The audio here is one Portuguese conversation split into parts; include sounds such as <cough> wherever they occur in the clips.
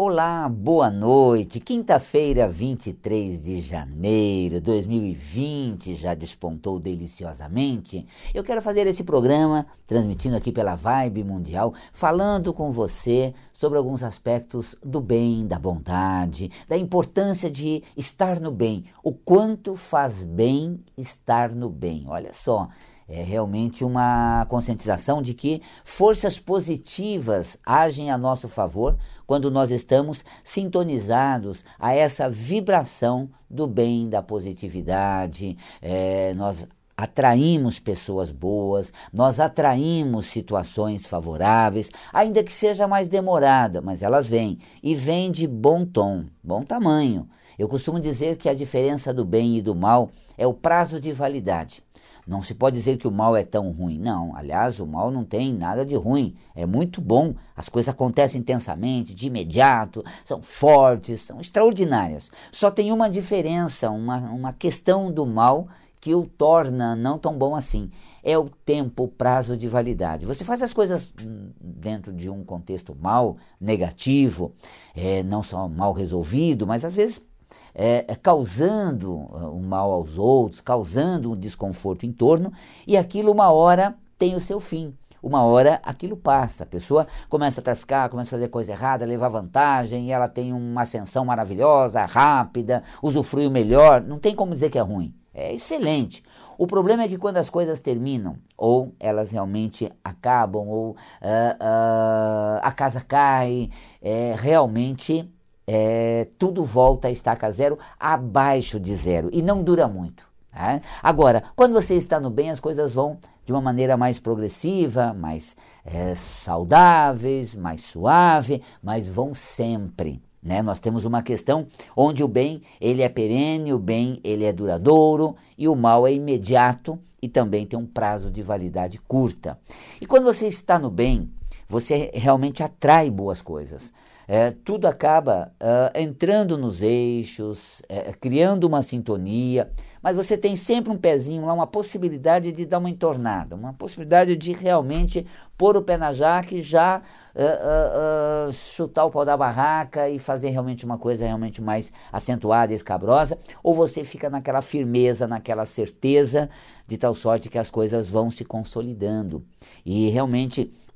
Olá, boa noite. Quinta-feira, 23 de janeiro de 2020, já despontou deliciosamente. Eu quero fazer esse programa, transmitindo aqui pela Vibe Mundial, falando com você sobre alguns aspectos do bem, da bondade, da importância de estar no bem, o quanto faz bem estar no bem. Olha só, é realmente uma conscientização de que forças positivas agem a nosso favor quando nós estamos sintonizados a essa vibração do bem, da positividade, é, nós atraímos pessoas boas, nós atraímos situações favoráveis, ainda que seja mais demorada, mas elas vêm e vêm de bom tom, bom tamanho. Eu costumo dizer que a diferença do bem e do mal é o prazo de validade. Não se pode dizer que o mal é tão ruim. Não, aliás, o mal não tem nada de ruim. É muito bom. As coisas acontecem intensamente, de imediato, são fortes, são extraordinárias. Só tem uma diferença, uma, uma questão do mal que o torna não tão bom assim. É o tempo, o prazo de validade. Você faz as coisas dentro de um contexto mal, negativo, é, não só mal resolvido, mas às vezes é, é, causando uh, um mal aos outros, causando um desconforto em torno, e aquilo uma hora tem o seu fim. Uma hora aquilo passa, a pessoa começa a traficar, começa a fazer coisa errada, levar vantagem, e ela tem uma ascensão maravilhosa, rápida, usufrui o melhor. Não tem como dizer que é ruim, é excelente. O problema é que quando as coisas terminam, ou elas realmente acabam, ou uh, uh, a casa cai, é, realmente é, tudo volta a estaca zero, abaixo de zero, e não dura muito. Né? Agora, quando você está no bem, as coisas vão de uma maneira mais progressiva, mais é, saudáveis, mais suave, mas vão sempre. Né? Nós temos uma questão onde o bem ele é perene, o bem ele é duradouro e o mal é imediato e também tem um prazo de validade curta. E quando você está no bem, você realmente atrai boas coisas é, tudo acaba uh, entrando nos eixos, é, criando uma sintonia, mas você tem sempre um pezinho lá, uma possibilidade de dar uma entornada, uma possibilidade de realmente pôr o pé na jaca e já uh, uh, chutar o pau da barraca e fazer realmente uma coisa realmente mais acentuada e escabrosa, ou você fica naquela firmeza, naquela certeza, de tal sorte que as coisas vão se consolidando. E realmente é,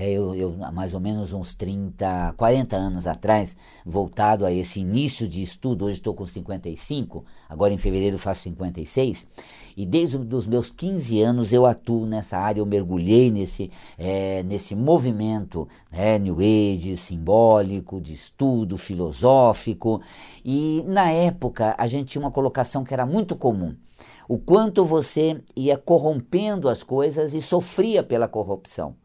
eu, eu, mais ou menos uns 30, 40 anos atrás, voltado a esse início de estudo, hoje estou com 55, agora em fevereiro faço 56, e desde os meus 15 anos eu atuo nessa área, eu mergulhei nesse, é, nesse movimento né, New Age, simbólico, de estudo, filosófico, e na época a gente tinha uma colocação que era muito comum, o quanto você ia corrompendo as coisas e sofria pela corrupção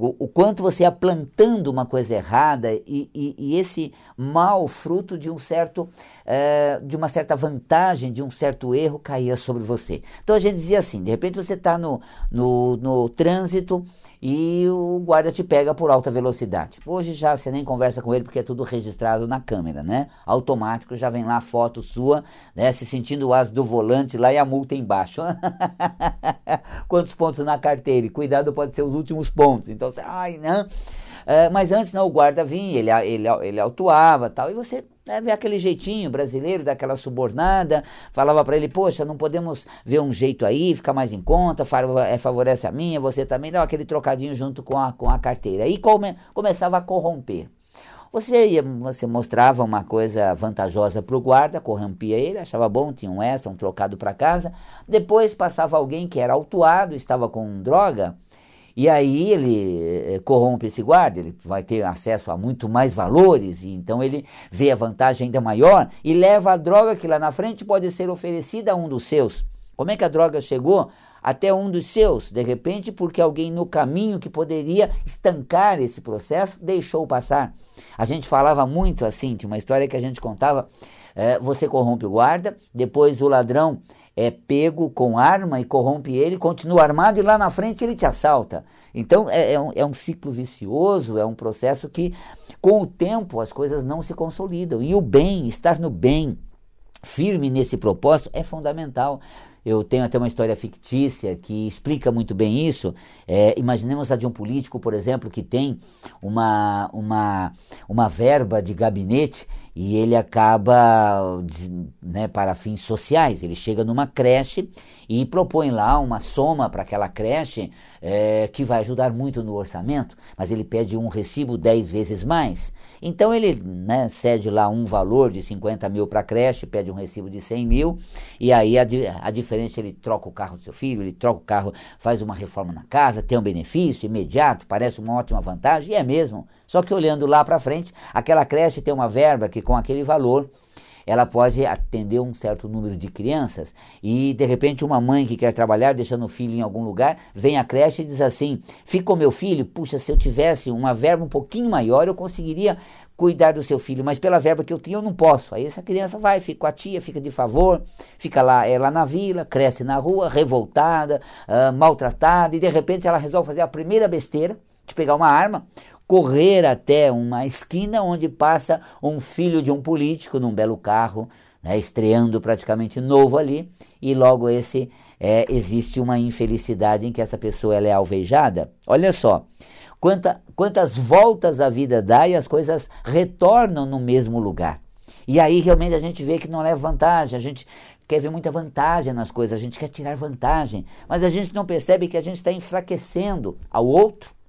o, o quanto você ia plantando uma coisa errada e, e, e esse mal fruto de um certo é, de uma certa vantagem, de um certo erro caía sobre você. Então a gente dizia assim, de repente você está no, no, no trânsito e o guarda te pega por alta velocidade. Hoje já você nem conversa com ele porque é tudo registrado na câmera, né? Automático já vem lá a foto sua, né? Se sentindo o as do volante lá e a multa embaixo. <laughs> Quantos pontos na carteira? E cuidado, pode ser os últimos pontos. Então ai, não. É, mas antes não, o guarda vinha, ele, ele, ele autuava tal, e você né, vê aquele jeitinho brasileiro, daquela subornada, falava para ele, poxa, não podemos ver um jeito aí, ficar mais em conta, é, favorece a minha, você também, dá aquele trocadinho junto com a, com a carteira. E come, começava a corromper. Você, ia, você mostrava uma coisa vantajosa para o guarda, corrompia ele, achava bom, tinha um extra, um trocado para casa. Depois passava alguém que era autuado, estava com droga, e aí ele eh, corrompe esse guarda, ele vai ter acesso a muito mais valores, e então ele vê a vantagem ainda maior e leva a droga que lá na frente pode ser oferecida a um dos seus. Como é que a droga chegou até um dos seus? De repente, porque alguém no caminho que poderia estancar esse processo deixou passar. A gente falava muito assim, tinha uma história que a gente contava: é, você corrompe o guarda, depois o ladrão é pego com arma e corrompe ele, continua armado e lá na frente ele te assalta. Então é, é, um, é um ciclo vicioso, é um processo que com o tempo as coisas não se consolidam. E o bem, estar no bem, firme nesse propósito, é fundamental. eu tenho até uma história fictícia que explica muito bem isso. É, imaginemos a de um político, por exemplo, que tem uma, uma, uma verba de gabinete e ele acaba né, para fins sociais. Ele chega numa creche e propõe lá uma soma para aquela creche é, que vai ajudar muito no orçamento, mas ele pede um recibo 10 vezes mais. Então ele né, cede lá um valor de 50 mil para a creche, pede um recibo de 100 mil, e aí a, a diferença ele troca o carro do seu filho, ele troca o carro, faz uma reforma na casa, tem um benefício imediato, parece uma ótima vantagem, e é mesmo. Só que olhando lá para frente, aquela creche tem uma verba que com aquele valor ela pode atender um certo número de crianças e de repente uma mãe que quer trabalhar deixando o filho em algum lugar vem à creche e diz assim: "Fica com meu filho, puxa, se eu tivesse uma verba um pouquinho maior, eu conseguiria cuidar do seu filho, mas pela verba que eu tenho eu não posso". Aí essa criança vai, fica com a tia, fica de favor, fica lá ela na vila, cresce na rua, revoltada, uh, maltratada e de repente ela resolve fazer a primeira besteira de pegar uma arma, correr até uma esquina onde passa um filho de um político num belo carro, né, estreando praticamente novo ali, e logo esse é, existe uma infelicidade em que essa pessoa ela é alvejada. Olha só, quanta, quantas voltas a vida dá e as coisas retornam no mesmo lugar. E aí realmente a gente vê que não leva vantagem, a gente quer ver muita vantagem nas coisas, a gente quer tirar vantagem, mas a gente não percebe que a gente está enfraquecendo ao outro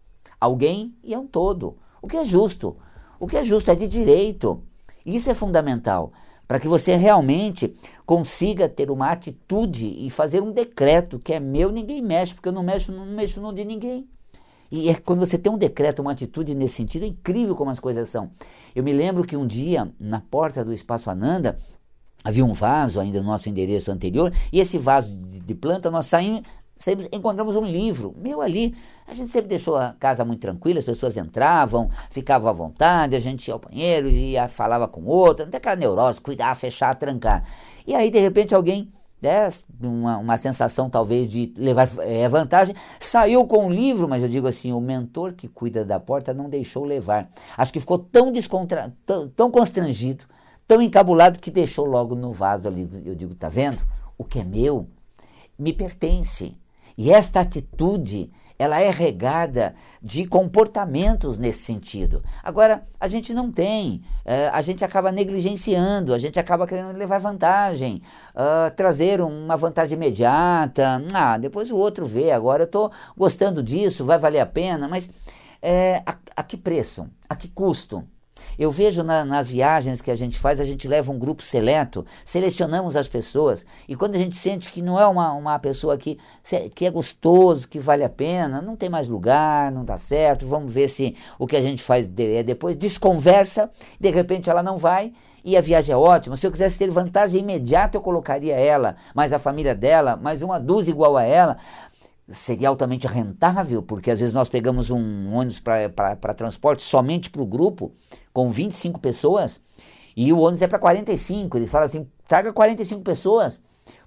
alguém e é um todo. O que é justo? O que é justo é de direito. Isso é fundamental para que você realmente consiga ter uma atitude e fazer um decreto que é meu, ninguém mexe, porque eu não mexo, não mexo no de ninguém. E é quando você tem um decreto, uma atitude nesse sentido, é incrível como as coisas são. Eu me lembro que um dia, na porta do Espaço Ananda, havia um vaso ainda no nosso endereço anterior, e esse vaso de planta nós saímos, saímos, encontramos um livro meu ali. A gente sempre deixou a casa muito tranquila, as pessoas entravam, ficavam à vontade, a gente ia ao banheiro, ia, falava com outra, tem aquela neurose, cuidar, fechar, trancar. E aí, de repente, alguém, né, uma, uma sensação talvez de levar é, vantagem, saiu com um livro, mas eu digo assim, o mentor que cuida da porta não deixou levar. Acho que ficou tão descontra, tão, tão constrangido, tão encabulado que deixou logo no vaso ali. Eu digo, tá vendo? O que é meu me pertence. E esta atitude, ela é regada de comportamentos nesse sentido. Agora, a gente não tem, uh, a gente acaba negligenciando, a gente acaba querendo levar vantagem, uh, trazer uma vantagem imediata. Ah, depois o outro vê, agora eu estou gostando disso, vai valer a pena, mas é, a, a que preço? A que custo? Eu vejo na, nas viagens que a gente faz, a gente leva um grupo seleto, selecionamos as pessoas, e quando a gente sente que não é uma, uma pessoa que, que é gostoso, que vale a pena, não tem mais lugar, não dá certo, vamos ver se o que a gente faz de, é depois, desconversa, de repente ela não vai, e a viagem é ótima. Se eu quisesse ter vantagem imediata, eu colocaria ela, mais a família dela, mais uma dúzia igual a ela seria altamente rentável, porque às vezes nós pegamos um ônibus para transporte somente para o grupo, com 25 pessoas, e o ônibus é para 45. Eles falam assim: traga 45 pessoas,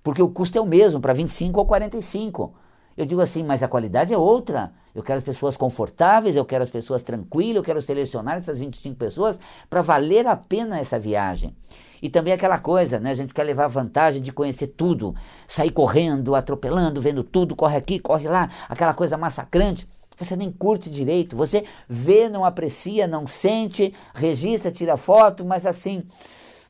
porque o custo é o mesmo, para 25 ou 45. Eu digo assim, mas a qualidade é outra. Eu quero as pessoas confortáveis, eu quero as pessoas tranquilas, eu quero selecionar essas 25 pessoas para valer a pena essa viagem. E também aquela coisa, né? A gente quer levar vantagem de conhecer tudo, sair correndo, atropelando, vendo tudo, corre aqui, corre lá, aquela coisa massacrante. Você nem curte direito, você vê, não aprecia, não sente, registra, tira foto, mas assim,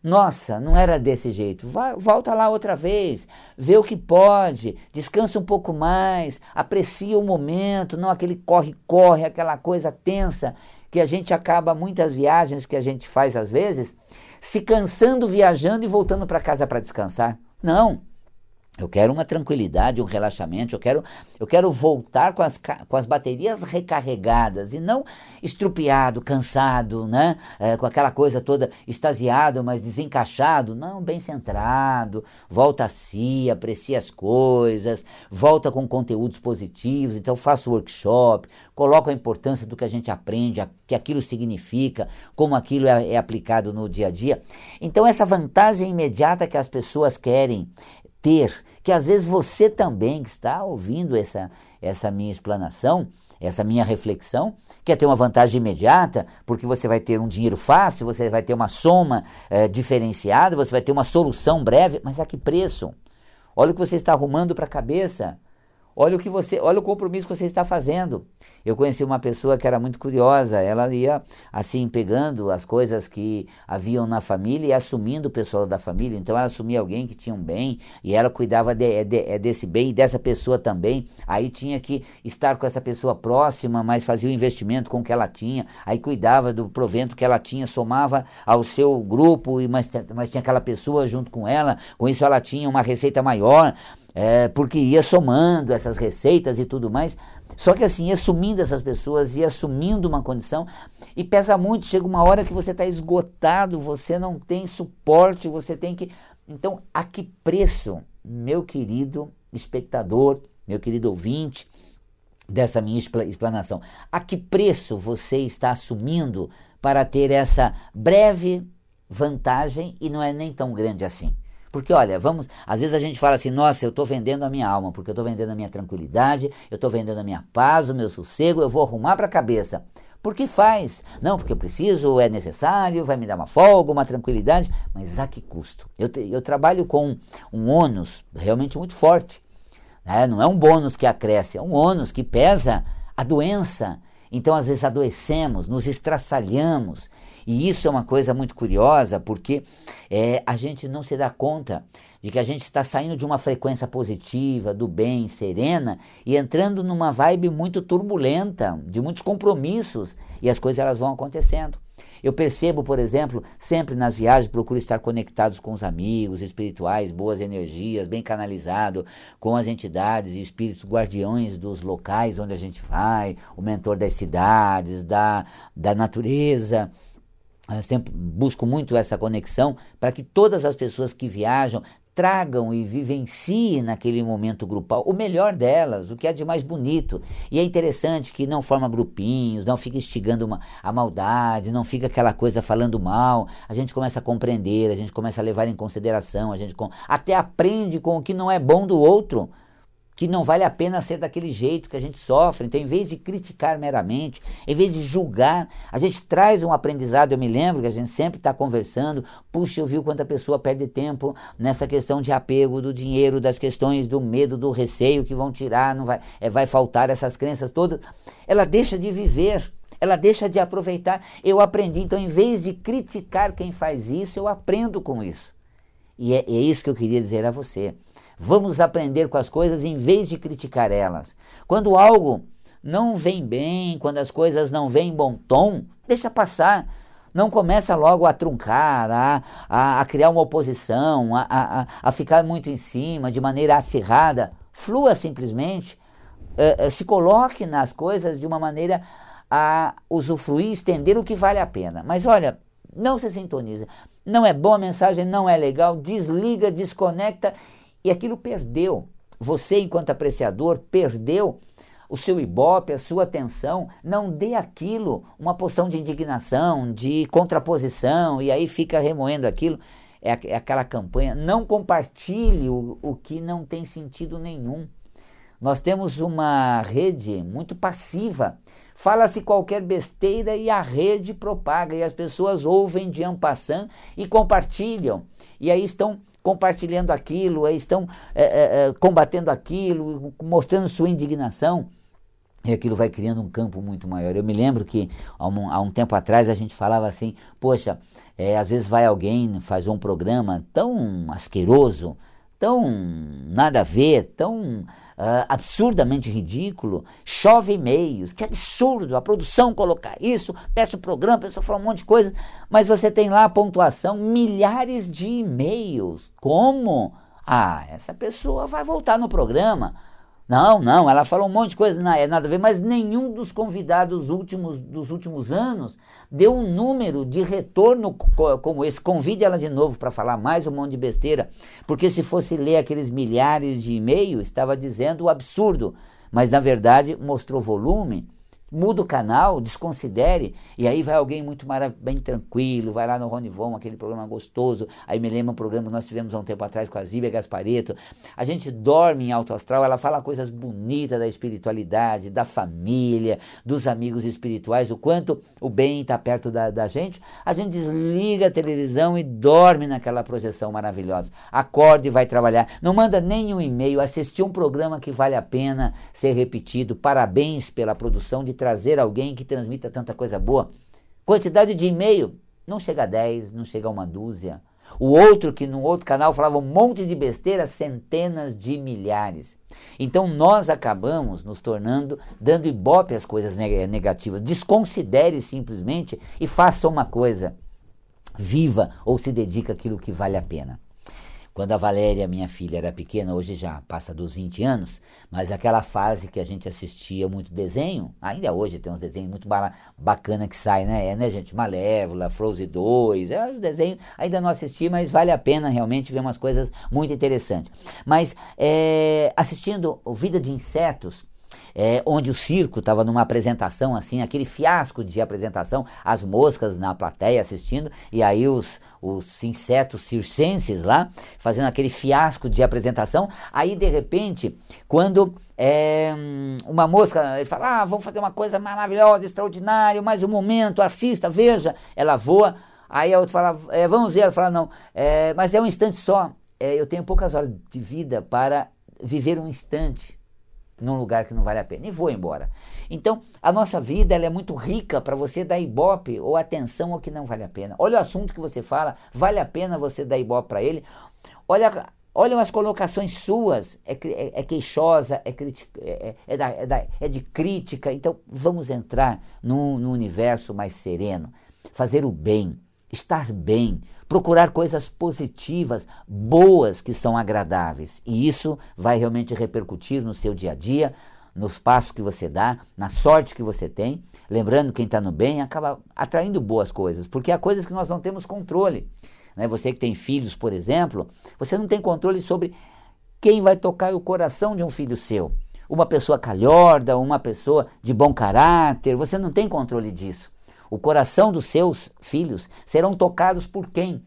nossa, não era desse jeito. Vai, volta lá outra vez, vê o que pode, descansa um pouco mais, aprecia o momento, não aquele corre-corre, aquela coisa tensa que a gente acaba, muitas viagens que a gente faz às vezes, se cansando viajando e voltando para casa para descansar. Não. Eu quero uma tranquilidade, um relaxamento, eu quero, eu quero voltar com as, com as baterias recarregadas e não estrupiado, cansado, né? É, com aquela coisa toda extasiado, mas desencaixado. Não, bem centrado, volta a si, aprecia as coisas, volta com conteúdos positivos. Então, faço workshop, coloco a importância do que a gente aprende, o que aquilo significa, como aquilo é, é aplicado no dia a dia. Então, essa vantagem imediata que as pessoas querem ter, que às vezes você também que está ouvindo essa, essa minha explanação, essa minha reflexão, quer ter uma vantagem imediata, porque você vai ter um dinheiro fácil, você vai ter uma soma é, diferenciada, você vai ter uma solução breve, mas a que preço? olha o que você está arrumando para a cabeça. Olha o que você, olha o compromisso que você está fazendo. Eu conheci uma pessoa que era muito curiosa, ela ia assim pegando as coisas que haviam na família e assumindo o pessoal da família. Então ela assumia alguém que tinha um bem e ela cuidava de, de, desse bem e dessa pessoa também. Aí tinha que estar com essa pessoa próxima, mas fazia o investimento com o que ela tinha. Aí cuidava do provento que ela tinha, somava ao seu grupo, mas, mas tinha aquela pessoa junto com ela. Com isso ela tinha uma receita maior é, porque ia somando essas receitas e tudo mais. Só que assim, ia sumindo essas pessoas, ia assumindo uma condição e pesa muito. Chega uma hora que você está esgotado, você não tem suporte, você tem que. Então, a que preço, meu querido espectador, meu querido ouvinte dessa minha explanação, a que preço você está assumindo para ter essa breve vantagem e não é nem tão grande assim? Porque, olha, vamos. Às vezes a gente fala assim, nossa, eu estou vendendo a minha alma, porque eu estou vendendo a minha tranquilidade, eu estou vendendo a minha paz, o meu sossego, eu vou arrumar para a cabeça. Por que faz? Não, porque eu preciso, é necessário, vai me dar uma folga, uma tranquilidade, mas a que custo? Eu, te, eu trabalho com um ônus realmente muito forte. Né? Não é um bônus que acresce, é um ônus que pesa a doença. Então, às vezes, adoecemos, nos estraçalhamos, e isso é uma coisa muito curiosa, porque é, a gente não se dá conta de que a gente está saindo de uma frequência positiva, do bem, serena, e entrando numa vibe muito turbulenta, de muitos compromissos, e as coisas elas vão acontecendo. Eu percebo, por exemplo, sempre nas viagens, procuro estar conectados com os amigos espirituais, boas energias, bem canalizado com as entidades e espíritos guardiões dos locais onde a gente vai, o mentor das cidades, da, da natureza. Eu sempre busco muito essa conexão para que todas as pessoas que viajam tragam e vivenciem naquele momento grupal o melhor delas, o que é de mais bonito. E é interessante que não forma grupinhos, não fica instigando uma, a maldade, não fica aquela coisa falando mal. A gente começa a compreender, a gente começa a levar em consideração, a gente até aprende com o que não é bom do outro que não vale a pena ser daquele jeito que a gente sofre. Então, em vez de criticar meramente, em vez de julgar, a gente traz um aprendizado. Eu me lembro que a gente sempre está conversando. Puxa, eu vi quanta pessoa perde tempo nessa questão de apego do dinheiro, das questões do medo, do receio que vão tirar, não vai, é, vai faltar essas crenças todas. Ela deixa de viver. Ela deixa de aproveitar. Eu aprendi, então, em vez de criticar quem faz isso, eu aprendo com isso. E é, é isso que eu queria dizer a você. Vamos aprender com as coisas em vez de criticar elas. Quando algo não vem bem, quando as coisas não vêm em bom tom, deixa passar. Não começa logo a truncar, a, a, a criar uma oposição, a, a, a, ficar muito em cima, de maneira acirrada. Flua simplesmente. É, é, se coloque nas coisas de uma maneira a usufruir, estender o que vale a pena. Mas olha, não se sintoniza. Não é boa mensagem, não é legal, desliga, desconecta e aquilo perdeu. Você, enquanto apreciador, perdeu o seu ibope, a sua atenção, não dê aquilo uma poção de indignação, de contraposição, e aí fica remoendo aquilo. É, é aquela campanha, não compartilhe o, o que não tem sentido nenhum. Nós temos uma rede muito passiva. Fala-se qualquer besteira e a rede propaga, e as pessoas ouvem de ampassant e compartilham. E aí estão compartilhando aquilo, estão é, é, combatendo aquilo, mostrando sua indignação. E aquilo vai criando um campo muito maior. Eu me lembro que há um, há um tempo atrás a gente falava assim: poxa, é, às vezes vai alguém fazer um programa tão asqueroso, tão nada a ver, tão uh, absurdamente ridículo, chove e-mails, que absurdo, a produção colocar isso, peça o programa, a pessoa fala um monte de coisa, mas você tem lá a pontuação, milhares de e-mails. Como? Ah, essa pessoa vai voltar no programa. Não, não, ela falou um monte de coisa, não é nada a ver, mas nenhum dos convidados últimos, dos últimos anos deu um número de retorno como esse. Convide ela de novo para falar mais um monte de besteira, porque se fosse ler aqueles milhares de e-mails, estava dizendo o absurdo, mas na verdade mostrou volume muda o canal, desconsidere, e aí vai alguém muito bem tranquilo, vai lá no Ronivon, aquele programa gostoso, aí me lembra um programa que nós tivemos há um tempo atrás com a Zíbia Gaspareto, a gente dorme em alto astral, ela fala coisas bonitas da espiritualidade, da família, dos amigos espirituais, o quanto o bem está perto da, da gente, a gente desliga a televisão e dorme naquela projeção maravilhosa, acorde e vai trabalhar, não manda nenhum e-mail, assistir um programa que vale a pena ser repetido, parabéns pela produção de trazer alguém que transmita tanta coisa boa. Quantidade de e-mail não chega a 10, não chega a uma dúzia. O outro que no outro canal falava um monte de besteira, centenas de milhares. Então nós acabamos nos tornando, dando ibope às coisas negativas. Desconsidere simplesmente e faça uma coisa. Viva ou se dedica àquilo que vale a pena. Quando a Valéria, minha filha, era pequena, hoje já passa dos 20 anos, mas aquela fase que a gente assistia muito desenho, ainda hoje tem uns desenhos muito bacana que saem, né? É, né, gente? Malévola, Frozen 2, é os desenhos, ainda não assisti, mas vale a pena realmente ver umas coisas muito interessantes. Mas é, assistindo Vida de Insetos, é, onde o circo estava numa apresentação assim, aquele fiasco de apresentação, as moscas na plateia assistindo, e aí os, os insetos circenses lá, fazendo aquele fiasco de apresentação. Aí, de repente, quando é, uma mosca, ele fala, ah, vamos fazer uma coisa maravilhosa, extraordinária, mais um momento, assista, veja, ela voa. Aí a outra fala, é, vamos ver, ela fala, não, é, mas é um instante só, é, eu tenho poucas horas de vida para viver um instante num lugar que não vale a pena e vou embora. Então, a nossa vida ela é muito rica para você dar ibope ou atenção ao que não vale a pena. Olha o assunto que você fala, vale a pena você dar ibope para ele. Olha, olha as colocações suas, é, é, é queixosa, é, é, é, da, é, da, é, de crítica. Então, vamos entrar num, num universo mais sereno, fazer o bem, estar bem, procurar coisas positivas, boas, que são agradáveis. E isso vai realmente repercutir no seu dia a dia, nos passos que você dá, na sorte que você tem. Lembrando, quem está no bem acaba atraindo boas coisas, porque há coisas que nós não temos controle. Né? Você que tem filhos, por exemplo, você não tem controle sobre quem vai tocar o coração de um filho seu. Uma pessoa calhorda, uma pessoa de bom caráter, você não tem controle disso. O coração dos seus filhos serão tocados por quem?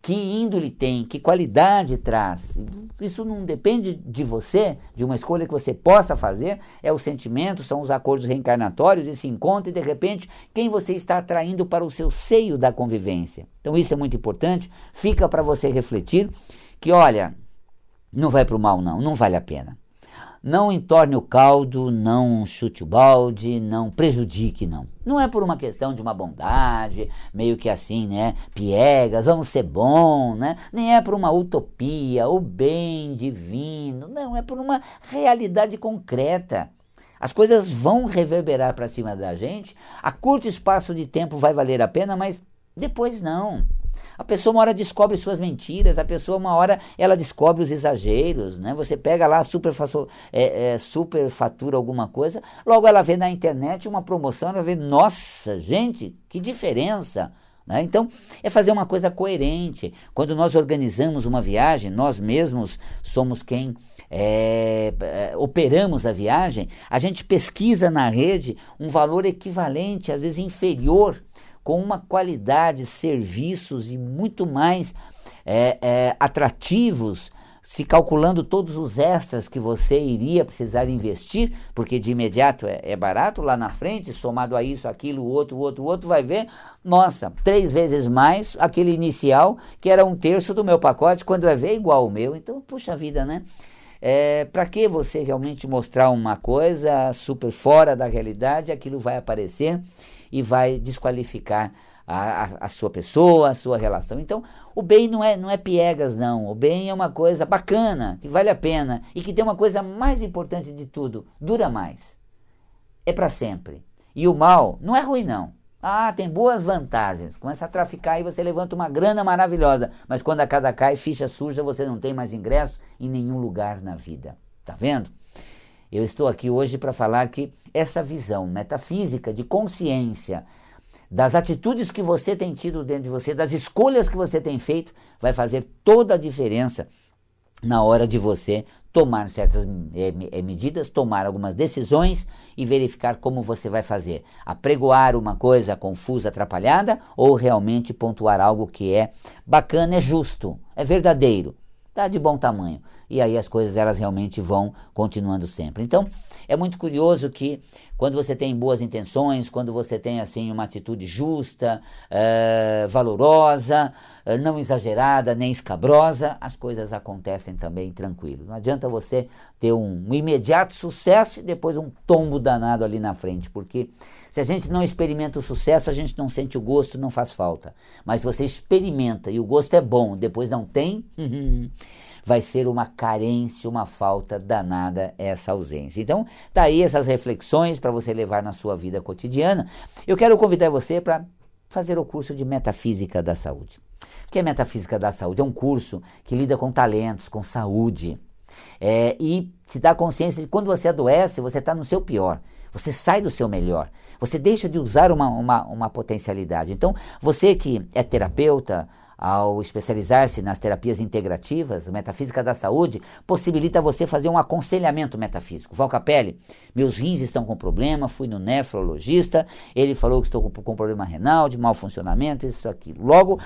Que índole tem, que qualidade traz. Isso não depende de você, de uma escolha que você possa fazer, é o sentimento, são os acordos reencarnatórios, esse encontro e de repente quem você está atraindo para o seu seio da convivência. Então isso é muito importante, fica para você refletir que olha, não vai para o mal não, não vale a pena. Não entorne o caldo, não chute o balde, não prejudique, não. Não é por uma questão de uma bondade, meio que assim, né? Piegas, vamos ser bom, né? Nem é por uma utopia, o bem divino. Não, é por uma realidade concreta. As coisas vão reverberar para cima da gente. A curto espaço de tempo vai valer a pena, mas depois não. A pessoa uma hora descobre suas mentiras, a pessoa uma hora ela descobre os exageros, né? Você pega lá, super, é, é, super alguma coisa, logo ela vê na internet uma promoção, ela vê, nossa, gente, que diferença! Né? Então, é fazer uma coisa coerente. Quando nós organizamos uma viagem, nós mesmos somos quem é, é, operamos a viagem, a gente pesquisa na rede um valor equivalente, às vezes inferior com uma qualidade, serviços e muito mais é, é, atrativos, se calculando todos os extras que você iria precisar investir, porque de imediato é, é barato, lá na frente, somado a isso, aquilo, o outro, o outro, outro, vai ver, nossa, três vezes mais aquele inicial, que era um terço do meu pacote, quando vai ver é igual o meu. Então, puxa vida, né? É, para que você realmente mostrar uma coisa super fora da realidade, aquilo vai aparecer e vai desqualificar a, a, a, sua pessoa, a sua relação. Então, o bem não é, não é piegas, não. O bem é uma coisa bacana, que vale a pena e que tem uma coisa mais importante de tudo: dura mais. É para sempre. E o mal não é ruim, não. Ah, tem boas vantagens. Começa a traficar e você levanta uma grana maravilhosa. Mas quando a casa cai, ficha suja, você não tem mais ingresso em nenhum lugar na vida. Tá vendo? Eu estou aqui hoje para falar que essa visão metafísica de consciência das atitudes que você tem tido dentro de você, das escolhas que você tem feito, vai fazer toda a diferença na hora de você tomar certas é, medidas, tomar algumas decisões e verificar como você vai fazer. Apregoar uma coisa confusa, atrapalhada ou realmente pontuar algo que é bacana, é justo, é verdadeiro, está de bom tamanho. E aí as coisas elas realmente vão continuando sempre. Então, é muito curioso que quando você tem boas intenções, quando você tem assim uma atitude justa, uh, valorosa, uh, não exagerada nem escabrosa, as coisas acontecem também tranquilo. Não adianta você ter um, um imediato sucesso e depois um tombo danado ali na frente, porque se a gente não experimenta o sucesso, a gente não sente o gosto, não faz falta. Mas se você experimenta e o gosto é bom, depois não tem, <laughs> vai ser uma carência, uma falta danada essa ausência. Então, tá aí essas reflexões para você levar na sua vida cotidiana. Eu quero convidar você para fazer o curso de Metafísica da Saúde. O que é Metafísica da Saúde? É um curso que lida com talentos, com saúde. É, e te dá consciência de quando você adoece, você está no seu pior. Você sai do seu melhor. Você deixa de usar uma, uma, uma potencialidade. Então, você que é terapeuta, ao especializar-se nas terapias integrativas, metafísica da saúde possibilita você fazer um aconselhamento metafísico. Val Capelli, meus rins estão com problema, fui no nefrologista, ele falou que estou com, com problema renal, de mau funcionamento, isso, aquilo. Logo,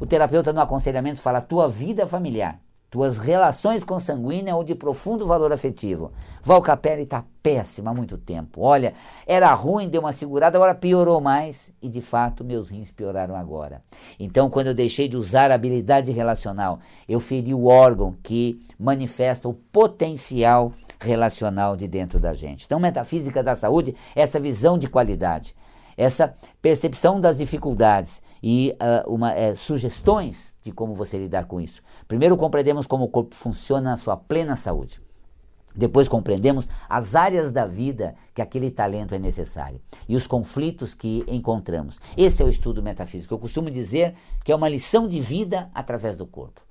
o terapeuta no aconselhamento fala tua vida familiar tuas relações consanguíneas ou de profundo valor afetivo. Val Capelli está péssima há muito tempo. Olha, era ruim, deu uma segurada, agora piorou mais. E de fato, meus rins pioraram agora. Então, quando eu deixei de usar a habilidade relacional, eu feri o órgão que manifesta o potencial relacional de dentro da gente. Então, metafísica da saúde, essa visão de qualidade, essa percepção das dificuldades e uh, uma, é, sugestões de como você lidar com isso. Primeiro compreendemos como o corpo funciona na sua plena saúde. Depois compreendemos as áreas da vida que aquele talento é necessário e os conflitos que encontramos. Esse é o estudo metafísico. Eu costumo dizer que é uma lição de vida através do corpo.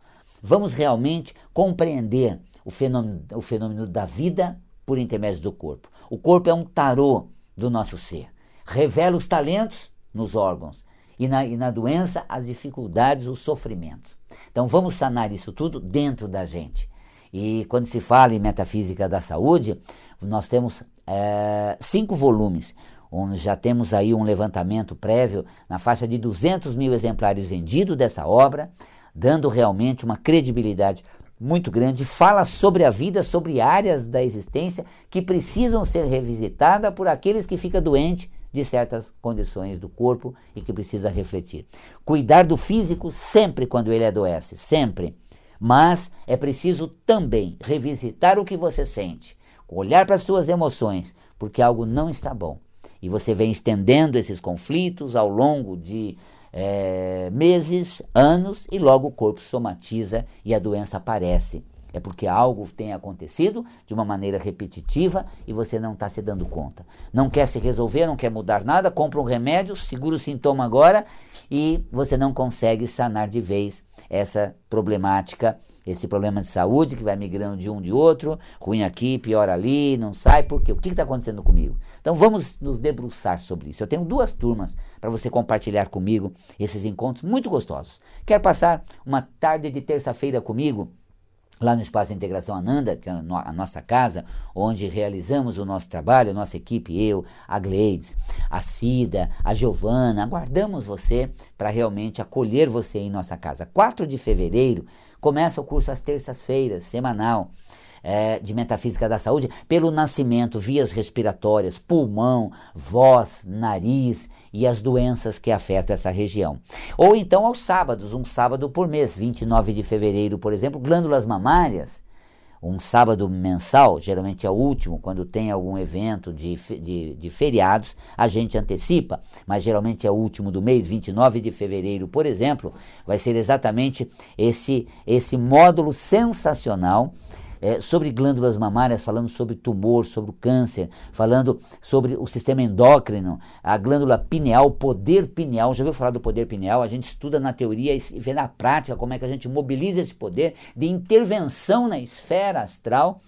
Vamos realmente compreender o fenômeno, o fenômeno da vida por intermédio do corpo. O corpo é um tarô do nosso ser. Revela os talentos nos órgãos e na, e na doença as dificuldades, os sofrimentos. Então vamos sanar isso tudo dentro da gente. E quando se fala em metafísica da saúde, nós temos é, cinco volumes, onde já temos aí um levantamento prévio na faixa de 200 mil exemplares vendidos dessa obra, dando realmente uma credibilidade muito grande. Fala sobre a vida, sobre áreas da existência que precisam ser revisitadas por aqueles que ficam doentes de certas condições do corpo e que precisa refletir. Cuidar do físico sempre quando ele adoece, sempre. Mas é preciso também revisitar o que você sente, olhar para as suas emoções, porque algo não está bom. E você vem estendendo esses conflitos ao longo de é, meses, anos, e logo o corpo somatiza e a doença aparece. É porque algo tem acontecido de uma maneira repetitiva e você não está se dando conta. Não quer se resolver, não quer mudar nada, compra um remédio, segura o sintoma agora e você não consegue sanar de vez essa problemática, esse problema de saúde que vai migrando de um de outro, ruim aqui, pior ali, não sai, por quê? O que está acontecendo comigo? Então vamos nos debruçar sobre isso. Eu tenho duas turmas para você compartilhar comigo esses encontros muito gostosos. Quer passar uma tarde de terça-feira comigo? Lá no Espaço de Integração Ananda, que é a nossa casa, onde realizamos o nosso trabalho, nossa equipe, eu, a Gleides, a Cida, a Giovana, aguardamos você para realmente acolher você em nossa casa. 4 de fevereiro começa o curso às terças-feiras, semanal. É, de metafísica da saúde, pelo nascimento, vias respiratórias, pulmão, voz, nariz, e as doenças que afetam essa região. Ou então aos sábados, um sábado por mês, 29 de fevereiro, por exemplo, glândulas mamárias, um sábado mensal, geralmente é o último, quando tem algum evento de, de, de, feriados, a gente antecipa, mas geralmente é o último do mês, 29 de fevereiro, por exemplo, vai ser exatamente esse, esse módulo sensacional é, sobre glândulas mamárias, falando sobre tumor, sobre o câncer, falando sobre o sistema endócrino, a glândula pineal, o poder pineal. Já ouviu falar do poder pineal? A gente estuda na teoria e vê na prática como é que a gente mobiliza esse poder de intervenção na esfera astral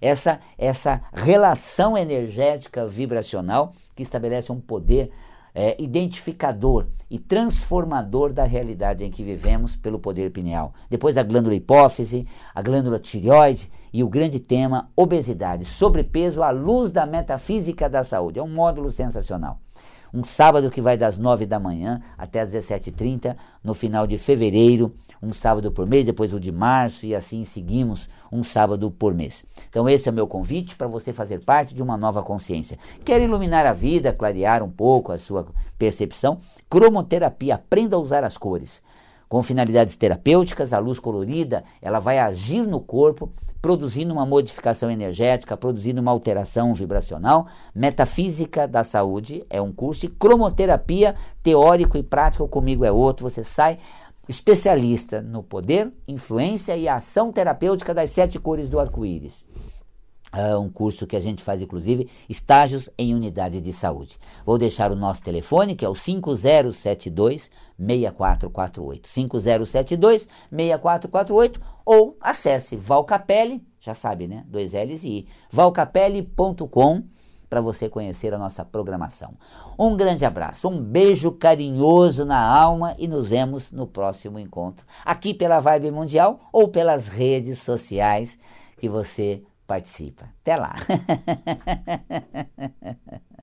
essa, essa relação energética vibracional que estabelece um poder é, identificador e transformador da realidade em que vivemos pelo poder pineal. Depois a glândula hipófise, a glândula tireoide e o grande tema obesidade, sobrepeso à luz da metafísica da saúde. É um módulo sensacional. Um sábado que vai das 9 da manhã até as 17h30, no final de fevereiro, um sábado por mês, depois o de março e assim seguimos um sábado por mês. Então esse é o meu convite para você fazer parte de uma nova consciência. Quer iluminar a vida, clarear um pouco a sua percepção? Cromoterapia, aprenda a usar as cores. Com finalidades terapêuticas, a luz colorida, ela vai agir no corpo, produzindo uma modificação energética, produzindo uma alteração vibracional. Metafísica da saúde é um curso e cromoterapia teórico e prático comigo é outro. Você sai especialista no poder, influência e ação terapêutica das sete cores do arco-íris. Uh, um curso que a gente faz, inclusive, estágios em unidade de saúde. Vou deixar o nosso telefone, que é o 5072 6448. 5072 6448 ou acesse Valcapelli, já sabe, né? Dois L's e I. valcapelli.com para você conhecer a nossa programação. Um grande abraço, um beijo carinhoso na alma e nos vemos no próximo encontro, aqui pela Vibe Mundial ou pelas redes sociais que você participa. Até lá! <laughs>